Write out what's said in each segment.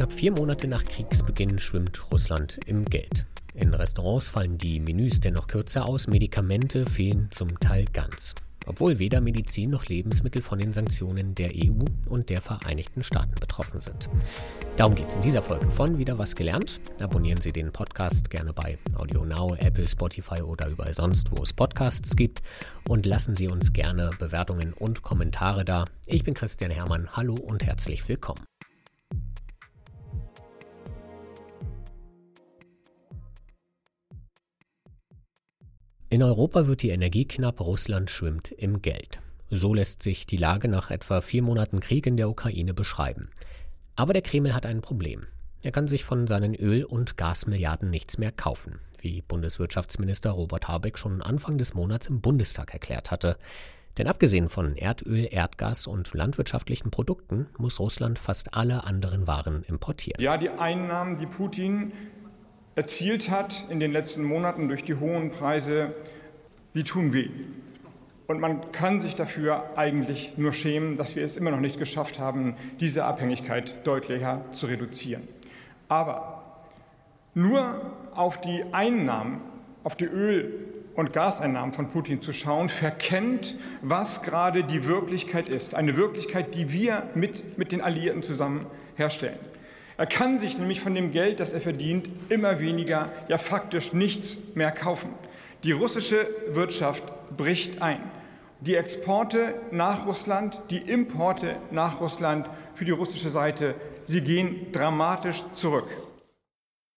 Knapp vier Monate nach Kriegsbeginn schwimmt Russland im Geld. In Restaurants fallen die Menüs dennoch kürzer aus, Medikamente fehlen zum Teil ganz. Obwohl weder Medizin noch Lebensmittel von den Sanktionen der EU und der Vereinigten Staaten betroffen sind. Darum geht es in dieser Folge von Wieder was gelernt. Abonnieren Sie den Podcast gerne bei Audio Now, Apple, Spotify oder überall sonst, wo es Podcasts gibt. Und lassen Sie uns gerne Bewertungen und Kommentare da. Ich bin Christian Hermann. Hallo und herzlich willkommen. In Europa wird die Energie knapp, Russland schwimmt im Geld. So lässt sich die Lage nach etwa vier Monaten Krieg in der Ukraine beschreiben. Aber der Kreml hat ein Problem. Er kann sich von seinen Öl- und Gasmilliarden nichts mehr kaufen, wie Bundeswirtschaftsminister Robert Habeck schon Anfang des Monats im Bundestag erklärt hatte. Denn abgesehen von Erdöl, Erdgas und landwirtschaftlichen Produkten muss Russland fast alle anderen Waren importieren. Ja, die Einnahmen, die Putin erzielt hat in den letzten Monaten durch die hohen Preise, die tun weh. Und man kann sich dafür eigentlich nur schämen, dass wir es immer noch nicht geschafft haben, diese Abhängigkeit deutlicher zu reduzieren. Aber nur auf die Einnahmen, auf die Öl- und Gaseinnahmen von Putin zu schauen, verkennt, was gerade die Wirklichkeit ist. Eine Wirklichkeit, die wir mit, mit den Alliierten zusammen herstellen. Er kann sich nämlich von dem Geld, das er verdient, immer weniger, ja faktisch nichts mehr kaufen. Die russische Wirtschaft bricht ein. Die Exporte nach Russland, die Importe nach Russland für die russische Seite, sie gehen dramatisch zurück.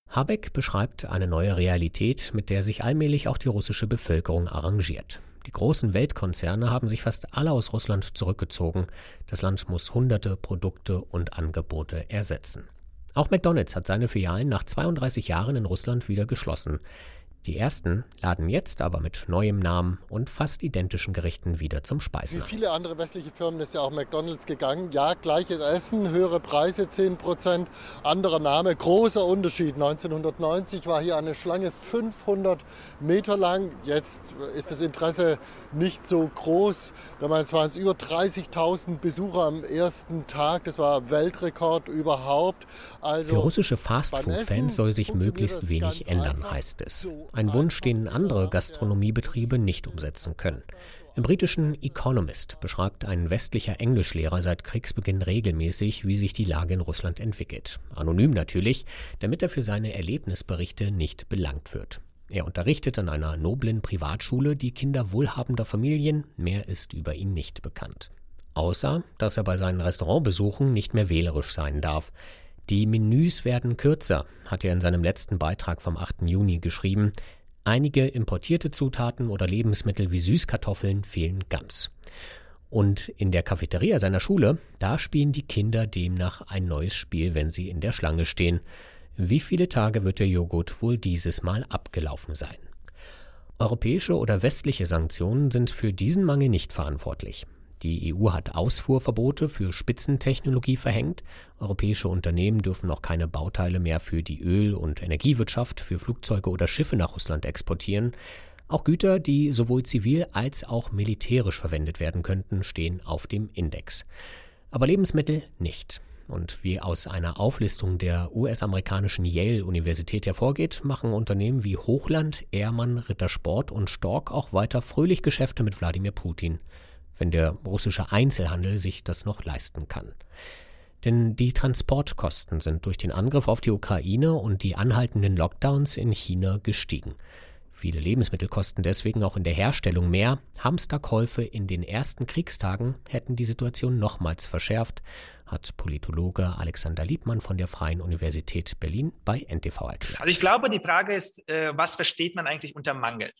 Habeck beschreibt eine neue Realität, mit der sich allmählich auch die russische Bevölkerung arrangiert. Die großen Weltkonzerne haben sich fast alle aus Russland zurückgezogen. Das Land muss hunderte Produkte und Angebote ersetzen. Auch McDonald's hat seine Filialen nach 32 Jahren in Russland wieder geschlossen. Die ersten laden jetzt aber mit neuem Namen und fast identischen Gerichten wieder zum Speisen. Wie viele andere westliche Firmen ist ja auch McDonald's gegangen. Ja, gleiches Essen, höhere Preise, 10 Prozent, anderer Name. Großer Unterschied. 1990 war hier eine Schlange 500 Meter lang. Jetzt ist das Interesse nicht so groß. Damals waren es über 30.000 Besucher am ersten Tag. Das war Weltrekord überhaupt. Also Für russische Fastfood-Fans soll sich möglichst wenig ändern, einfach. heißt es. Ein Wunsch, den andere Gastronomiebetriebe nicht umsetzen können. Im britischen Economist beschreibt ein westlicher Englischlehrer seit Kriegsbeginn regelmäßig, wie sich die Lage in Russland entwickelt. Anonym natürlich, damit er für seine Erlebnisberichte nicht belangt wird. Er unterrichtet an einer noblen Privatschule die Kinder wohlhabender Familien, mehr ist über ihn nicht bekannt. Außer, dass er bei seinen Restaurantbesuchen nicht mehr wählerisch sein darf. Die Menüs werden kürzer, hat er in seinem letzten Beitrag vom 8. Juni geschrieben. Einige importierte Zutaten oder Lebensmittel wie Süßkartoffeln fehlen ganz. Und in der Cafeteria seiner Schule, da spielen die Kinder demnach ein neues Spiel, wenn sie in der Schlange stehen. Wie viele Tage wird der Joghurt wohl dieses Mal abgelaufen sein? Europäische oder westliche Sanktionen sind für diesen Mangel nicht verantwortlich. Die EU hat Ausfuhrverbote für Spitzentechnologie verhängt. Europäische Unternehmen dürfen noch keine Bauteile mehr für die Öl- und Energiewirtschaft, für Flugzeuge oder Schiffe nach Russland exportieren. Auch Güter, die sowohl zivil als auch militärisch verwendet werden könnten, stehen auf dem Index. Aber Lebensmittel nicht. Und wie aus einer Auflistung der US-amerikanischen Yale-Universität hervorgeht, machen Unternehmen wie Hochland, Ehrmann, Rittersport und Stork auch weiter fröhlich Geschäfte mit Wladimir Putin wenn der russische Einzelhandel sich das noch leisten kann. Denn die Transportkosten sind durch den Angriff auf die Ukraine und die anhaltenden Lockdowns in China gestiegen. Viele Lebensmittel kosten deswegen auch in der Herstellung mehr. Hamsterkäufe in den ersten Kriegstagen hätten die Situation nochmals verschärft, hat Politologe Alexander Liebmann von der Freien Universität Berlin bei NTV erklärt. Also ich glaube, die Frage ist, äh, was versteht man eigentlich unter Mangel?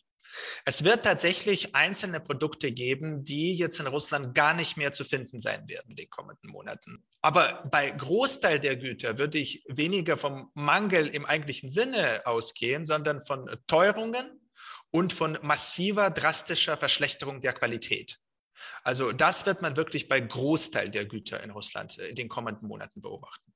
Es wird tatsächlich einzelne Produkte geben, die jetzt in Russland gar nicht mehr zu finden sein werden in den kommenden Monaten. Aber bei Großteil der Güter würde ich weniger vom Mangel im eigentlichen Sinne ausgehen, sondern von Teuerungen und von massiver, drastischer Verschlechterung der Qualität. Also das wird man wirklich bei Großteil der Güter in Russland in den kommenden Monaten beobachten.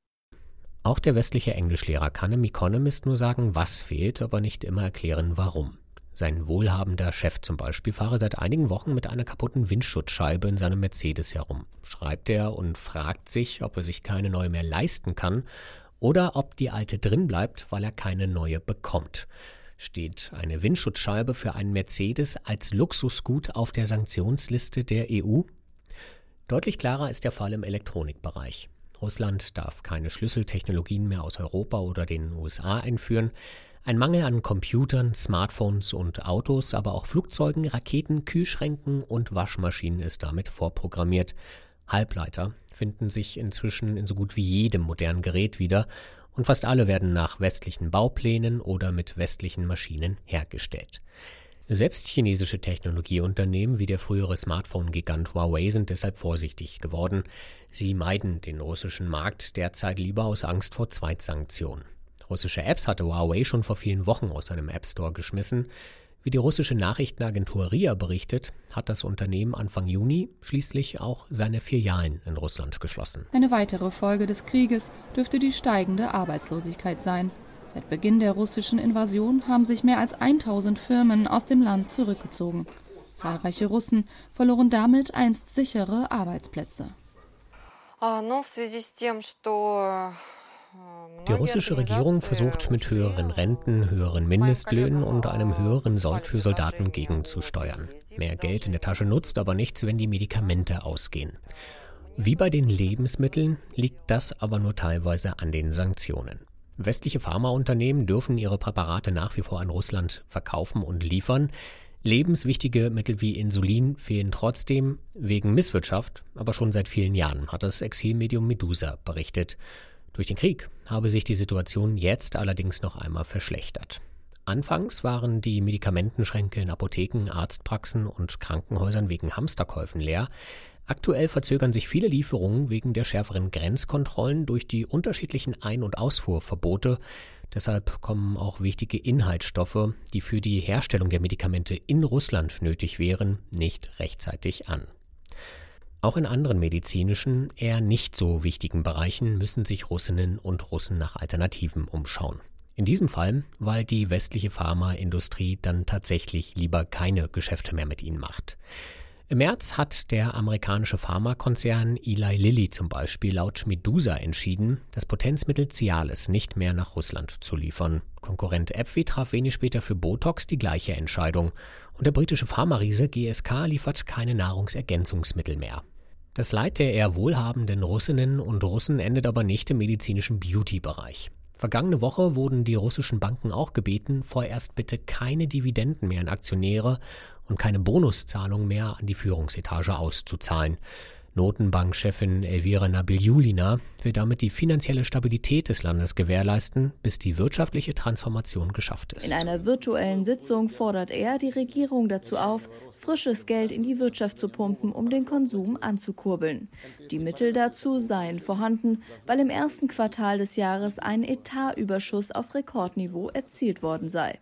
Auch der westliche Englischlehrer kann im Economist nur sagen, was fehlt, aber nicht immer erklären, warum. Sein wohlhabender Chef zum Beispiel fahre seit einigen Wochen mit einer kaputten Windschutzscheibe in seinem Mercedes herum, schreibt er und fragt sich, ob er sich keine neue mehr leisten kann oder ob die alte drin bleibt, weil er keine neue bekommt. Steht eine Windschutzscheibe für einen Mercedes als Luxusgut auf der Sanktionsliste der EU? Deutlich klarer ist der Fall im Elektronikbereich. Russland darf keine Schlüsseltechnologien mehr aus Europa oder den USA einführen. Ein Mangel an Computern, Smartphones und Autos, aber auch Flugzeugen, Raketen, Kühlschränken und Waschmaschinen ist damit vorprogrammiert. Halbleiter finden sich inzwischen in so gut wie jedem modernen Gerät wieder und fast alle werden nach westlichen Bauplänen oder mit westlichen Maschinen hergestellt. Selbst chinesische Technologieunternehmen wie der frühere Smartphone-Gigant Huawei sind deshalb vorsichtig geworden. Sie meiden den russischen Markt derzeit lieber aus Angst vor Zweitsanktionen. Russische Apps hatte Huawei schon vor vielen Wochen aus seinem App Store geschmissen. Wie die russische Nachrichtenagentur RIA berichtet, hat das Unternehmen Anfang Juni schließlich auch seine Filialen in Russland geschlossen. Eine weitere Folge des Krieges dürfte die steigende Arbeitslosigkeit sein. Seit Beginn der russischen Invasion haben sich mehr als 1000 Firmen aus dem Land zurückgezogen. Zahlreiche Russen verloren damit einst sichere Arbeitsplätze. Die russische Regierung versucht mit höheren Renten, höheren Mindestlöhnen und einem höheren Sold für Soldaten gegenzusteuern. Mehr Geld in der Tasche nutzt aber nichts, wenn die Medikamente ausgehen. Wie bei den Lebensmitteln liegt das aber nur teilweise an den Sanktionen. Westliche Pharmaunternehmen dürfen ihre Präparate nach wie vor an Russland verkaufen und liefern. Lebenswichtige Mittel wie Insulin fehlen trotzdem wegen Misswirtschaft, aber schon seit vielen Jahren, hat das Exilmedium Medusa berichtet. Durch den Krieg habe sich die Situation jetzt allerdings noch einmal verschlechtert. Anfangs waren die Medikamentenschränke in Apotheken, Arztpraxen und Krankenhäusern wegen Hamsterkäufen leer. Aktuell verzögern sich viele Lieferungen wegen der schärferen Grenzkontrollen durch die unterschiedlichen Ein- und Ausfuhrverbote. Deshalb kommen auch wichtige Inhaltsstoffe, die für die Herstellung der Medikamente in Russland nötig wären, nicht rechtzeitig an. Auch in anderen medizinischen, eher nicht so wichtigen Bereichen müssen sich Russinnen und Russen nach Alternativen umschauen. In diesem Fall, weil die westliche Pharmaindustrie dann tatsächlich lieber keine Geschäfte mehr mit ihnen macht. Im März hat der amerikanische Pharmakonzern Eli Lilly zum Beispiel laut Medusa entschieden, das Potenzmittel Cialis nicht mehr nach Russland zu liefern. Konkurrent AbbVie traf wenig später für Botox die gleiche Entscheidung und der britische Pharmariese GSK liefert keine Nahrungsergänzungsmittel mehr. Das Leid der eher wohlhabenden Russinnen und Russen endet aber nicht im medizinischen Beauty-Bereich. Vergangene Woche wurden die russischen Banken auch gebeten, vorerst bitte keine Dividenden mehr an Aktionäre und keine Bonuszahlung mehr an die Führungsetage auszuzahlen. Notenbankchefin Elvira Nabil-Julina will damit die finanzielle Stabilität des Landes gewährleisten, bis die wirtschaftliche Transformation geschafft ist. In einer virtuellen Sitzung fordert er die Regierung dazu auf, frisches Geld in die Wirtschaft zu pumpen, um den Konsum anzukurbeln. Die Mittel dazu seien vorhanden, weil im ersten Quartal des Jahres ein Etatüberschuss auf Rekordniveau erzielt worden sei.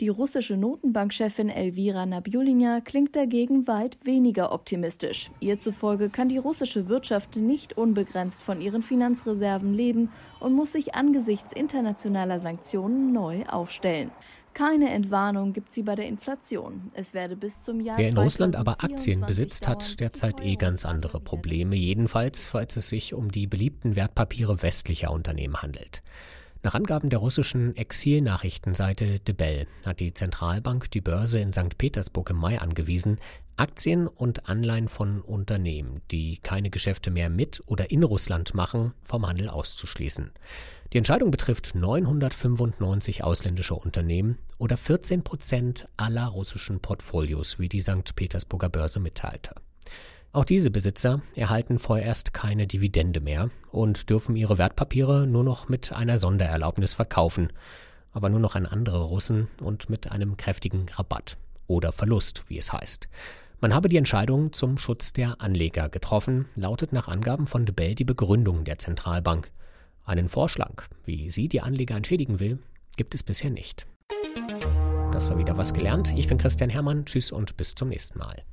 Die russische Notenbankchefin Elvira Nabiulina klingt dagegen weit weniger optimistisch. Ihr zufolge kann die russische Wirtschaft nicht unbegrenzt von ihren Finanzreserven leben und muss sich angesichts internationaler Sanktionen neu aufstellen. Keine Entwarnung gibt sie bei der Inflation. Es werde bis zum Jahr Wer in Russland aber Aktien besitzt, hat derzeit eh ganz andere Probleme, jedenfalls falls es sich um die beliebten Wertpapiere westlicher Unternehmen handelt. Nach Angaben der russischen Exilnachrichtenseite De Bell hat die Zentralbank die Börse in St. Petersburg im Mai angewiesen, Aktien und Anleihen von Unternehmen, die keine Geschäfte mehr mit oder in Russland machen, vom Handel auszuschließen. Die Entscheidung betrifft 995 ausländische Unternehmen oder 14 Prozent aller russischen Portfolios, wie die St. Petersburger Börse mitteilte. Auch diese Besitzer erhalten vorerst keine Dividende mehr und dürfen ihre Wertpapiere nur noch mit einer Sondererlaubnis verkaufen, aber nur noch an andere Russen und mit einem kräftigen Rabatt oder Verlust, wie es heißt. Man habe die Entscheidung zum Schutz der Anleger getroffen, lautet nach Angaben von De Bell die Begründung der Zentralbank. Einen Vorschlag, wie sie die Anleger entschädigen will, gibt es bisher nicht. Das war wieder was gelernt. Ich bin Christian Hermann. Tschüss und bis zum nächsten Mal.